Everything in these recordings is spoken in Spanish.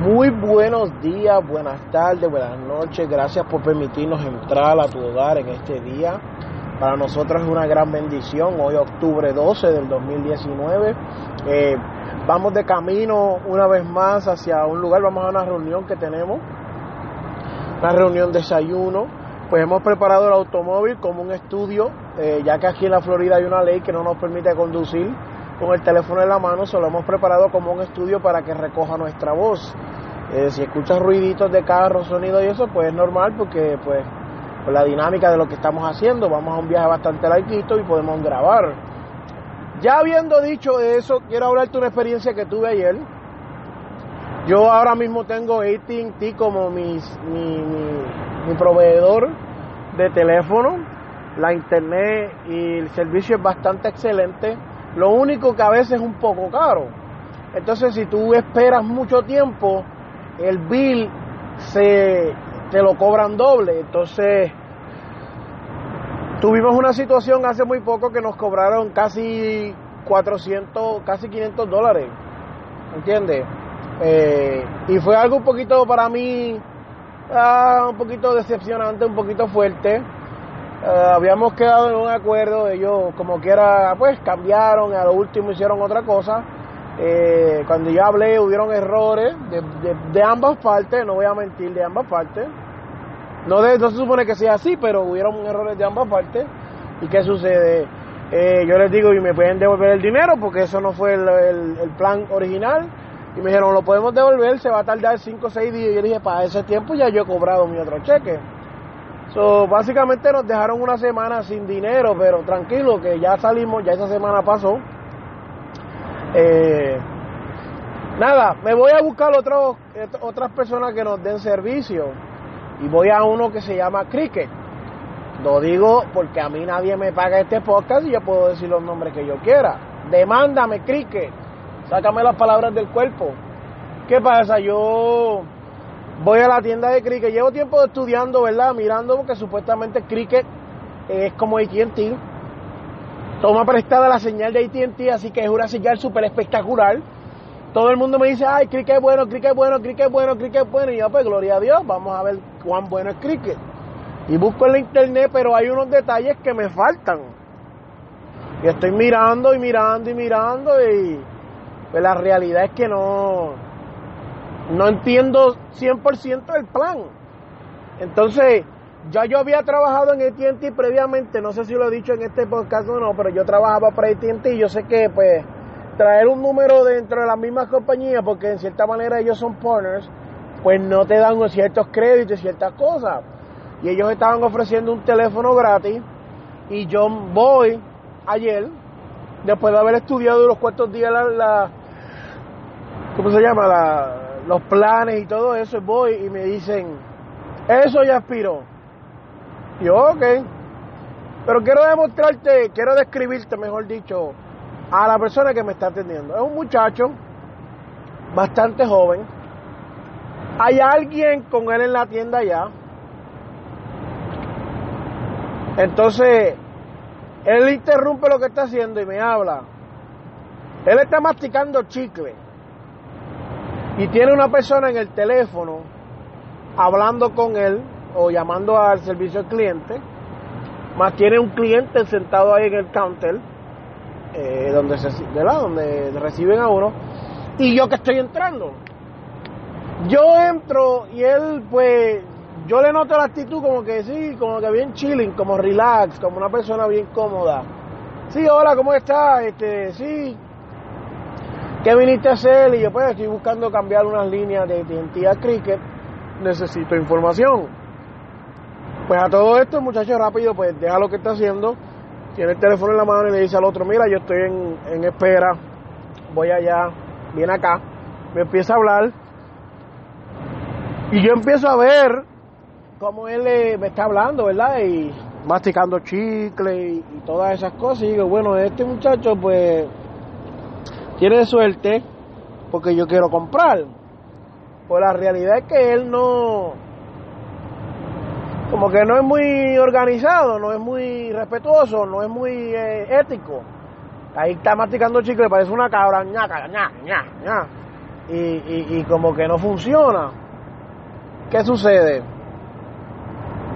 Muy buenos días, buenas tardes, buenas noches. Gracias por permitirnos entrar a tu hogar en este día. Para nosotros es una gran bendición. Hoy octubre 12 del 2019. Eh, vamos de camino una vez más hacia un lugar. Vamos a una reunión que tenemos. Una reunión desayuno. Pues hemos preparado el automóvil como un estudio, eh, ya que aquí en la Florida hay una ley que no nos permite conducir con el teléfono en la mano, se lo hemos preparado como un estudio para que recoja nuestra voz. Eh, si escuchas ruiditos de carro, sonido y eso, pues es normal porque pues por la dinámica de lo que estamos haciendo, vamos a un viaje bastante larguito y podemos grabar. Ya habiendo dicho eso, quiero hablarte una experiencia que tuve ayer. Yo ahora mismo tengo AT&T como mi, mi proveedor de teléfono. La internet y el servicio es bastante excelente lo único que a veces es un poco caro. Entonces, si tú esperas mucho tiempo, el bill se te lo cobran doble. Entonces, tuvimos una situación hace muy poco que nos cobraron casi 400, casi 500 dólares. ¿Entiendes? Eh, y fue algo un poquito para mí, ah, un poquito decepcionante, un poquito fuerte. Uh, habíamos quedado en un acuerdo, ellos como quiera, pues cambiaron, a lo último hicieron otra cosa. Eh, cuando yo hablé hubieron errores de, de, ambas partes, no voy a mentir, de ambas partes. No, de, no se supone que sea así, pero hubieron errores de ambas partes. ¿Y qué sucede? Eh, yo les digo, y me pueden devolver el dinero porque eso no fue el, el, el plan original. Y me dijeron, lo podemos devolver, se va a tardar 5 o 6 días. Y yo dije, para ese tiempo ya yo he cobrado mi otro cheque. So, básicamente nos dejaron una semana sin dinero, pero tranquilo que ya salimos, ya esa semana pasó. Eh, nada, me voy a buscar otro, otras personas que nos den servicio y voy a uno que se llama Cricket. Lo digo porque a mí nadie me paga este podcast y yo puedo decir los nombres que yo quiera. Demándame, Cricket. Sácame las palabras del cuerpo. ¿Qué pasa? Yo voy a la tienda de cricket. Llevo tiempo estudiando, ¿verdad? Mirando porque supuestamente cricket es como AT&T. Toma prestada la señal de AT&T, así que es una señal súper espectacular. Todo el mundo me dice, ay, cricket es bueno, cricket es bueno, cricket es bueno, cricket es bueno. Y yo, pues, gloria a Dios, vamos a ver cuán bueno es cricket. Y busco en la internet, pero hay unos detalles que me faltan. Y estoy mirando y mirando y mirando y pues la realidad es que no, no entiendo 100% el plan. Entonces, ya yo había trabajado en AT&T previamente, no sé si lo he dicho en este podcast o no, pero yo trabajaba para AT&T y yo sé que pues traer un número dentro de las mismas compañías, porque en cierta manera ellos son partners, pues no te dan ciertos créditos y ciertas cosas. Y ellos estaban ofreciendo un teléfono gratis y yo voy ayer, después de haber estudiado los cuantos días la, la ¿cómo se llama? La, los planes y todo eso, voy y me dicen, eso ya expiró. Yo, ok. Pero quiero demostrarte, quiero describirte, mejor dicho, a la persona que me está atendiendo. Es un muchacho bastante joven. Hay alguien con él en la tienda ya. Entonces, él interrumpe lo que está haciendo y me habla. Él está masticando chicle y tiene una persona en el teléfono hablando con él o llamando al servicio al cliente, más tiene un cliente sentado ahí en el counter, eh, donde, se, ¿verdad? donde reciben a uno, y yo que estoy entrando. Yo entro y él, pues, yo le noto la actitud como que sí, como que bien chilling, como relax, como una persona bien cómoda. Sí, hola, ¿cómo estás? Este, sí, ¿Qué viniste a hacer? Y yo pues estoy buscando cambiar unas líneas de identidad cricket. Necesito información. Pues a todo esto el muchacho rápido pues deja lo que está haciendo. Tiene el teléfono en la mano y le dice al otro, mira, yo estoy en, en espera. Voy allá, viene acá. Me empieza a hablar. Y yo empiezo a ver cómo él eh, me está hablando, ¿verdad? Y masticando chicle y, y todas esas cosas. Y digo, bueno, este muchacho pues tiene suerte porque yo quiero comprar. Pues la realidad es que él no, como que no es muy organizado, no es muy respetuoso, no es muy eh, ético. Ahí está masticando chicle, parece una cabra, ñaca, ña, ña, ña. Y, y, y como que no funciona. ¿Qué sucede?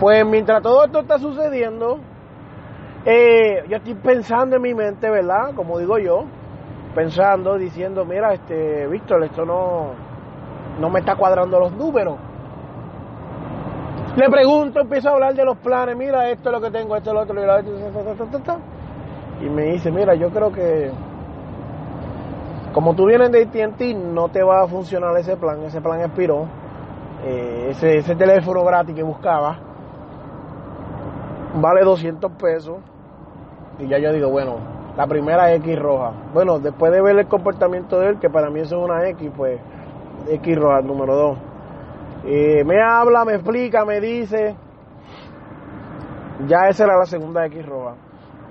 Pues mientras todo esto está sucediendo, eh, yo estoy pensando en mi mente, ¿verdad? Como digo yo, pensando, diciendo, mira, este, Víctor, esto no, no me está cuadrando los números. Le pregunto, empiezo a hablar de los planes, mira, esto es lo que tengo, esto es lo otro, y, me dice, mira, yo creo que como tú vienes de AT&T, no te va a funcionar ese plan, ese plan expiró, eh, ese, ese teléfono gratis que buscaba, vale 200 pesos, y ya yo digo, bueno, la primera X roja. Bueno, después de ver el comportamiento de él, que para mí eso es una X, pues X roja, número 2. Eh, me habla, me explica, me dice. Ya esa era la segunda X roja.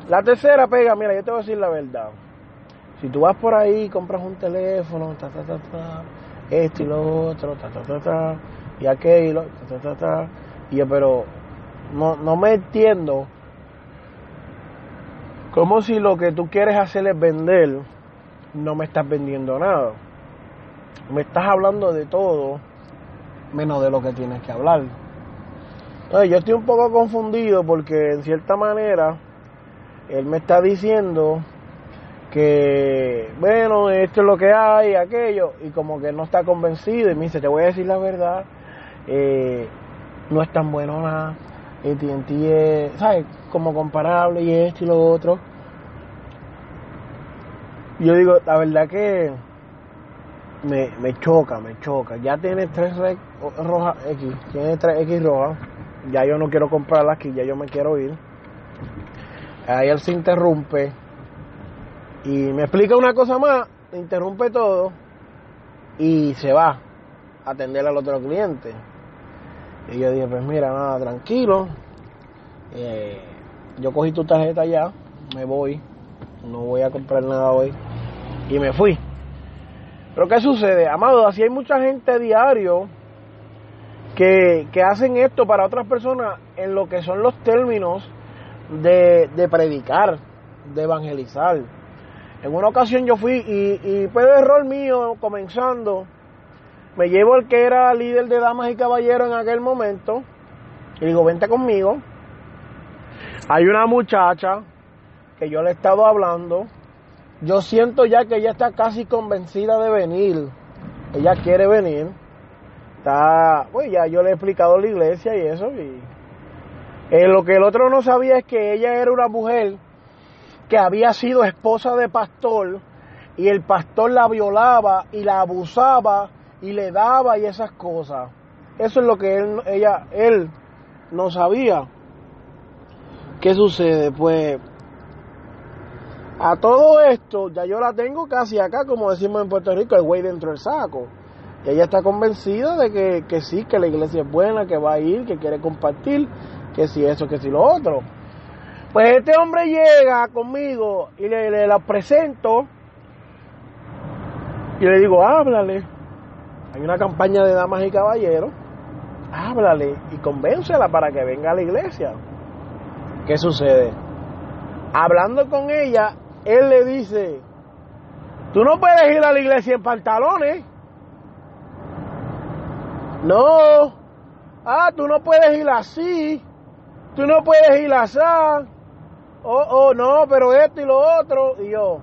La tercera pega, mira, yo te voy a decir la verdad. Si tú vas por ahí, compras un teléfono, ta, ta, ta, ta, esto y lo otro, ta, ta, ta, ta, y aquello, ta, ta, ta, ta, y yo, pero no, no me entiendo como si lo que tú quieres hacer es vender, no me estás vendiendo nada. Me estás hablando de todo, menos de lo que tienes que hablar. Entonces, yo estoy un poco confundido porque en cierta manera él me está diciendo que, bueno, esto es lo que hay, aquello, y como que no está convencido y me dice, te voy a decir la verdad, eh, no es tan bueno nada, AT&T es, ¿sabes? Como comparable y esto y lo otro. Yo digo, la verdad que me, me choca, me choca. Ya tiene tres rojas X, tiene tres X rojas. Ya yo no quiero comprarla aquí, ya yo me quiero ir. Ahí él se interrumpe y me explica una cosa más, interrumpe todo y se va a atender al otro cliente. Y yo dije, pues mira, nada, tranquilo. Eh, yo cogí tu tarjeta ya, me voy. No voy a comprar nada hoy. Y me fui. Pero ¿qué sucede? Amado, así hay mucha gente diario que, que hacen esto para otras personas en lo que son los términos de, de predicar, de evangelizar. En una ocasión yo fui y, y fue error mío comenzando me llevo al que era líder de damas y caballeros en aquel momento y digo, vente conmigo. Hay una muchacha que yo le he estado hablando. Yo siento ya que ella está casi convencida de venir. Ella quiere venir. Está, pues ya yo le he explicado la iglesia y eso. Y eh, lo que el otro no sabía es que ella era una mujer que había sido esposa de pastor y el pastor la violaba y la abusaba y le daba y esas cosas. Eso es lo que él, ella, él no sabía. ¿Qué sucede? Pues a todo esto ya yo la tengo casi acá, como decimos en Puerto Rico, el güey dentro del saco. Y ella está convencida de que, que sí, que la iglesia es buena, que va a ir, que quiere compartir, que si eso, que si lo otro. Pues este hombre llega conmigo y le, le la presento y le digo, háblale. Hay una campaña de damas y caballeros. Háblale y convéncela para que venga a la iglesia. ¿Qué sucede? Hablando con ella, él le dice, tú no puedes ir a la iglesia en pantalones. No. Ah, tú no puedes ir así. Tú no puedes ir así. Oh, oh, no, pero esto y lo otro. Y yo,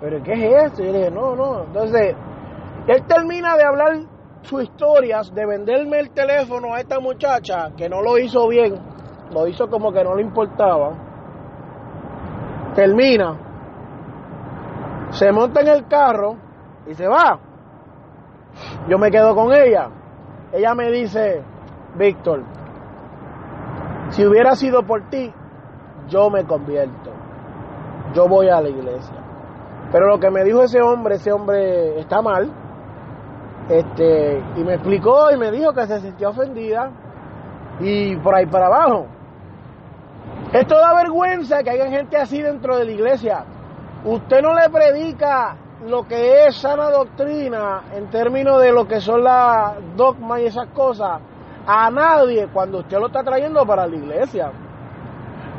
¿pero qué es esto? Y yo le dije, no, no. Entonces, él termina de hablar sus historias, de venderme el teléfono a esta muchacha, que no lo hizo bien, lo hizo como que no le importaba. Termina, se monta en el carro y se va. Yo me quedo con ella. Ella me dice, Víctor, si hubiera sido por ti, yo me convierto. Yo voy a la iglesia. Pero lo que me dijo ese hombre, ese hombre está mal Este, y me explicó y me dijo que se sentía ofendida y por ahí para abajo. Esto da vergüenza que haya gente así dentro de la iglesia. Usted no le predica lo que es sana doctrina en términos de lo que son las dogmas y esas cosas a nadie cuando usted lo está trayendo para la iglesia.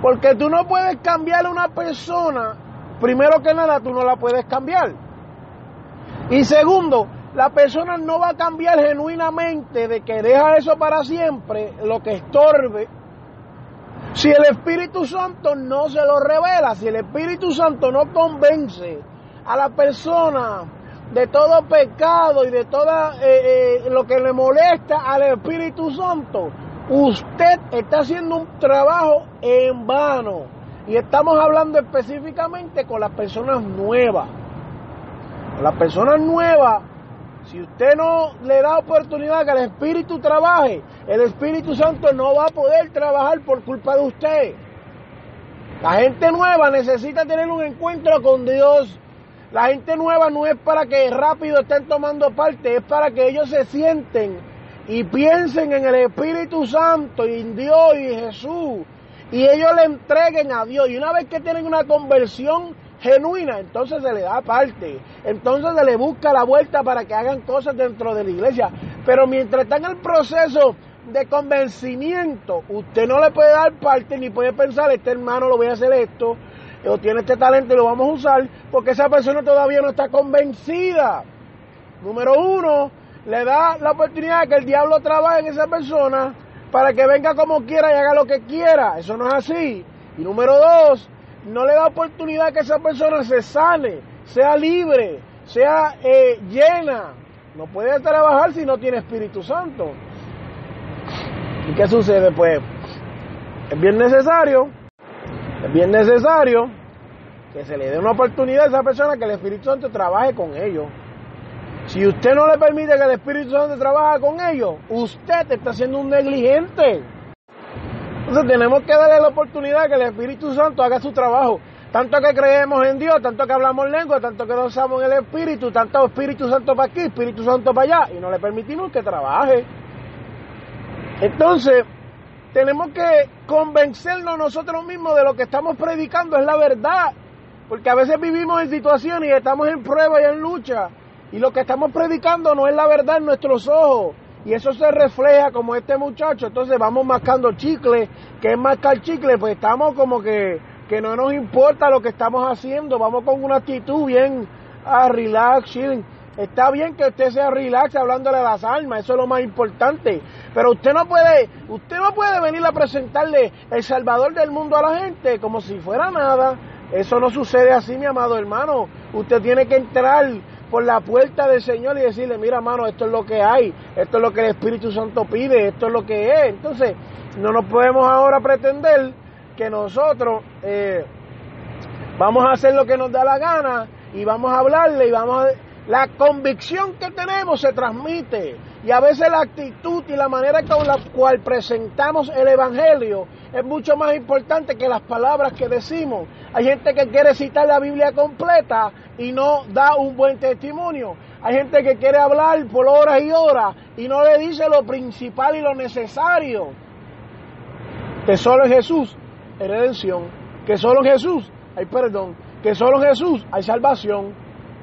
Porque tú no puedes cambiar a una persona, primero que nada, tú no la puedes cambiar. Y segundo, la persona no va a cambiar genuinamente de que deja eso para siempre, lo que estorbe. Si el Espíritu Santo no se lo revela, si el Espíritu Santo no convence a la persona de todo pecado y de todo eh, eh, lo que le molesta al Espíritu Santo, usted está haciendo un trabajo en vano. Y estamos hablando específicamente con las personas nuevas. las personas nuevas, si usted no le da oportunidad que el Espíritu trabaje, el Espíritu Santo no va a poder trabajar por culpa de usted. La gente nueva necesita tener un encuentro con Dios la gente nueva no es para que rápido estén tomando parte, es para que ellos se sienten y piensen en el Espíritu Santo y en Dios y Jesús y ellos le entreguen a Dios. Y una vez que tienen una conversión genuina, entonces se le da parte, entonces se le busca la vuelta para que hagan cosas dentro de la iglesia. Pero mientras está en el proceso de convencimiento, usted no le puede dar parte ni puede pensar, este hermano lo voy a hacer esto, o tiene este talento y lo vamos a usar porque esa persona todavía no está convencida. Número uno, le da la oportunidad de que el diablo trabaje en esa persona para que venga como quiera y haga lo que quiera. Eso no es así. Y número dos, no le da oportunidad que esa persona se sane, sea libre, sea eh, llena. No puede trabajar si no tiene Espíritu Santo. ¿Y qué sucede? Pues es bien necesario es bien necesario que se le dé una oportunidad a esa persona que el Espíritu Santo trabaje con ellos. Si usted no le permite que el Espíritu Santo trabaje con ellos, usted está siendo un negligente. Entonces tenemos que darle la oportunidad que el Espíritu Santo haga su trabajo. Tanto que creemos en Dios, tanto que hablamos lengua, tanto que nos usamos el Espíritu, tanto Espíritu Santo para aquí, Espíritu Santo para allá, y no le permitimos que trabaje. Entonces, tenemos que convencernos nosotros mismos de lo que estamos predicando es la verdad. Porque a veces vivimos en situaciones y estamos en prueba y en lucha. Y lo que estamos predicando no es la verdad en nuestros ojos. Y eso se refleja como este muchacho. Entonces vamos mascando chicle. que es mascar chicle? Pues estamos como que, que no nos importa lo que estamos haciendo. Vamos con una actitud bien a ah, relax. Está bien que usted sea relax hablándole a las almas, eso es lo más importante. Pero usted no puede, usted no puede venir a presentarle el Salvador del mundo a la gente como si fuera nada. Eso no sucede así, mi amado hermano. Usted tiene que entrar por la puerta del Señor y decirle, mira, hermano, esto es lo que hay, esto es lo que el Espíritu Santo pide, esto es lo que es. Entonces, no nos podemos ahora pretender que nosotros eh, vamos a hacer lo que nos da la gana y vamos a hablarle y vamos a la convicción que tenemos se transmite y a veces la actitud y la manera con la cual presentamos el Evangelio es mucho más importante que las palabras que decimos. Hay gente que quiere citar la Biblia completa y no da un buen testimonio. Hay gente que quiere hablar por horas y horas y no le dice lo principal y lo necesario. Que solo en Jesús redención, que solo en Jesús hay perdón, que solo en Jesús hay salvación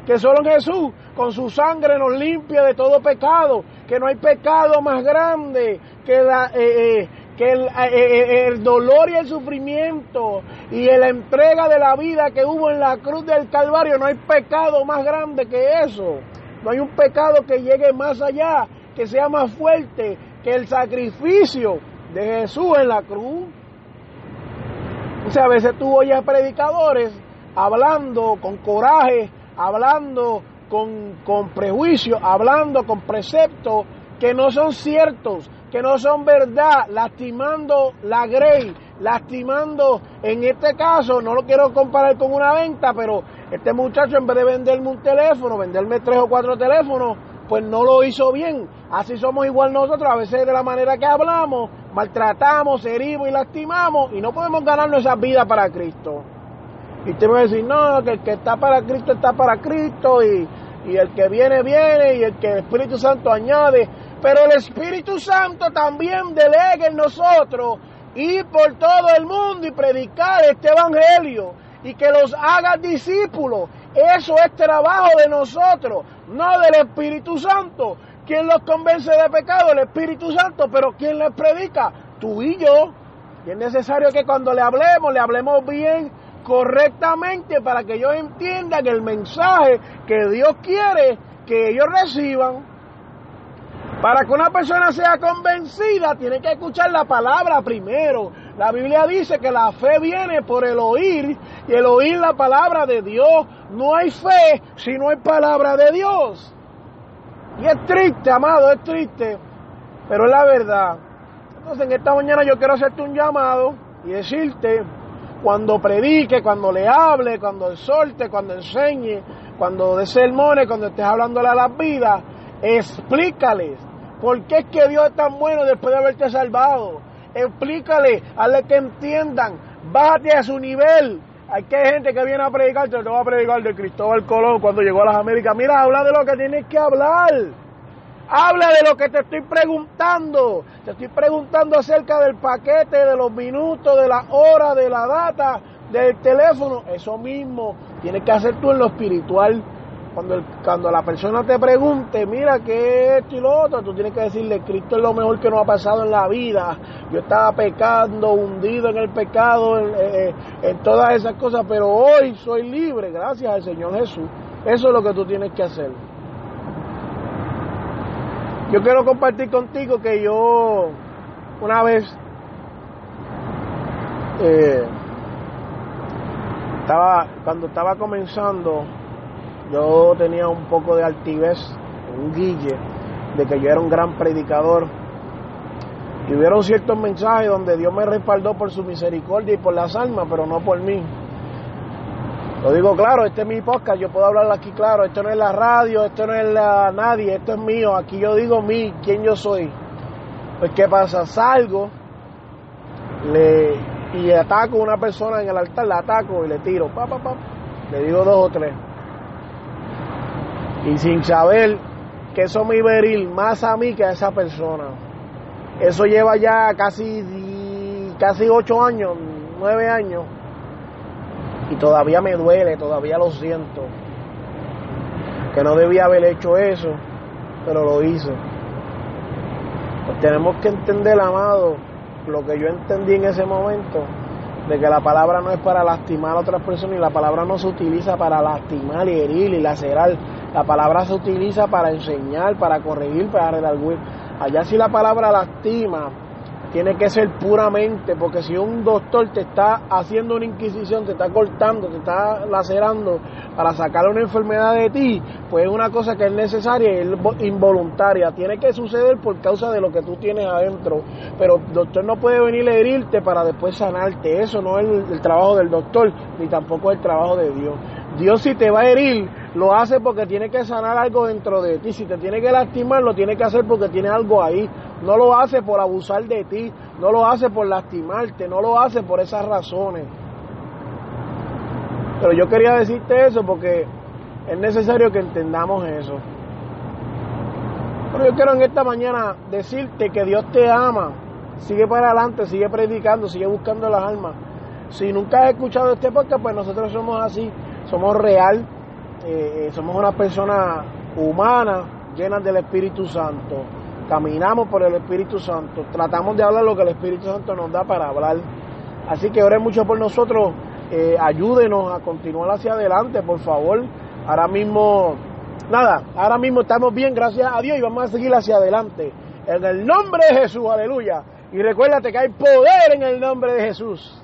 que solo Jesús con su sangre nos limpia de todo pecado, que no hay pecado más grande que, la, eh, eh, que el, eh, el, dolor y el sufrimiento y la entrega de la vida que hubo en la cruz del Calvario, no hay pecado más grande que eso, no hay un pecado que llegue más allá, que sea más fuerte que el sacrificio de Jesús en la cruz. O sea, a veces tú oyes predicadores hablando con coraje, hablando con, con prejuicio, hablando con preceptos que no son ciertos, que no son verdad, lastimando la grey, lastimando, en este caso, no lo quiero comparar con una venta, pero este muchacho en vez de venderme un teléfono, venderme tres o cuatro teléfonos, pues no lo hizo bien. Así somos igual nosotros, a veces de la manera que hablamos, maltratamos, herimos y lastimamos y no podemos ganarnos esa vida para Cristo. Y usted me decir, no, que el que está para Cristo está para Cristo y, y el que viene, viene, y el que el Espíritu Santo añade. Pero el Espíritu Santo también delega en nosotros ir por todo el mundo y predicar este Evangelio y que los haga discípulos. Eso es trabajo de nosotros, no del Espíritu Santo. ¿Quién los convence de pecado? El Espíritu Santo, pero ¿quién les predica? Tú y yo. Y es necesario que cuando le hablemos, le hablemos bien, correctamente, para que ellos entiendan el mensaje que Dios quiere que ellos reciban. Para que una persona sea convencida, tiene que escuchar la palabra primero. La Biblia dice que la fe viene por el oír y el oír la palabra de Dios. No hay fe si no hay palabra de Dios. Y es triste, amado, es triste, pero es la verdad. Entonces en esta mañana yo quiero hacerte un llamado y decirte, cuando predique, cuando le hable, cuando exhorte, cuando enseñe, cuando dé sermones, cuando estés hablando a las vidas, explícales por qué es que Dios es tan bueno después de haberte salvado. Explícale, hazle que entiendan, bájate a su nivel. Hay que gente que viene a predicar, te va a predicar de Cristóbal Colón cuando llegó a las Américas. Mira, habla de lo que tienes que hablar. Habla de lo que te estoy preguntando. Te estoy preguntando acerca del paquete, de los minutos, de la hora, de la data, del teléfono. Eso mismo tienes que hacer tú en lo espiritual. Cuando, cuando la persona te pregunte, mira, ¿qué es esto y lo otro? Tú tienes que decirle, Cristo es lo mejor que nos ha pasado en la vida. Yo estaba pecando, hundido en el pecado, en, eh, en todas esas cosas, pero hoy soy libre gracias al Señor Jesús. Eso es lo que tú tienes que hacer. Yo quiero compartir contigo que yo una vez eh, estaba cuando estaba comenzando yo tenía un poco de altivez, un guille de que yo era un gran predicador y hubieron ciertos mensajes donde Dios me respaldó por su misericordia y por las almas, pero no por mí. Lo digo claro, este es mi podcast, yo puedo hablar aquí claro, esto no es la radio, esto no es la nadie, esto es mío, aquí yo digo mí, quién yo soy. Pues qué pasa, salgo le, y ataco a una persona en el altar, la ataco y le tiro, pa, pa, pa, le digo dos o tres. Y sin saber que eso me iba a herir más a mí que a esa persona. Eso lleva ya casi, casi ocho años, nueve años y todavía me duele, todavía lo siento. Que no debía haber hecho eso, pero lo hice. Pues tenemos que entender, amado, lo que yo entendí en ese momento, de que la palabra no es para lastimar a otras personas y la palabra no se utiliza para lastimar y herir y lacerar. La palabra se utiliza para enseñar, para corregir, para redarguir. Allá si la palabra lastima, tiene que ser puramente, porque si un doctor te está haciendo una inquisición, te está cortando, te está lacerando para sacar una enfermedad de ti, pues es una cosa que es necesaria y es involuntaria. Tiene que suceder por causa de lo que tú tienes adentro. Pero el doctor no puede venir a herirte para después sanarte. Eso no es el, el trabajo del doctor, ni tampoco es el trabajo de Dios. Dios si te va a herir, lo hace porque tiene que sanar algo dentro de ti. Si te tiene que lastimar, lo tiene que hacer porque tiene algo ahí. No lo hace por abusar de ti, no lo hace por lastimarte, no lo hace por esas razones. Pero yo quería decirte eso porque es necesario que entendamos eso. Pero yo quiero en esta mañana decirte que Dios te ama. Sigue para adelante, sigue predicando, sigue buscando las almas. Si nunca has escuchado este podcast, pues nosotros somos así, somos real, eh, somos una persona humana, llenas del Espíritu Santo. Caminamos por el Espíritu Santo, tratamos de hablar lo que el Espíritu Santo nos da para hablar. Así que oren mucho por nosotros, eh, ayúdenos a continuar hacia adelante, por favor. Ahora mismo, nada, ahora mismo estamos bien, gracias a Dios, y vamos a seguir hacia adelante. En el nombre de Jesús, aleluya. Y recuérdate que hay poder en el nombre de Jesús.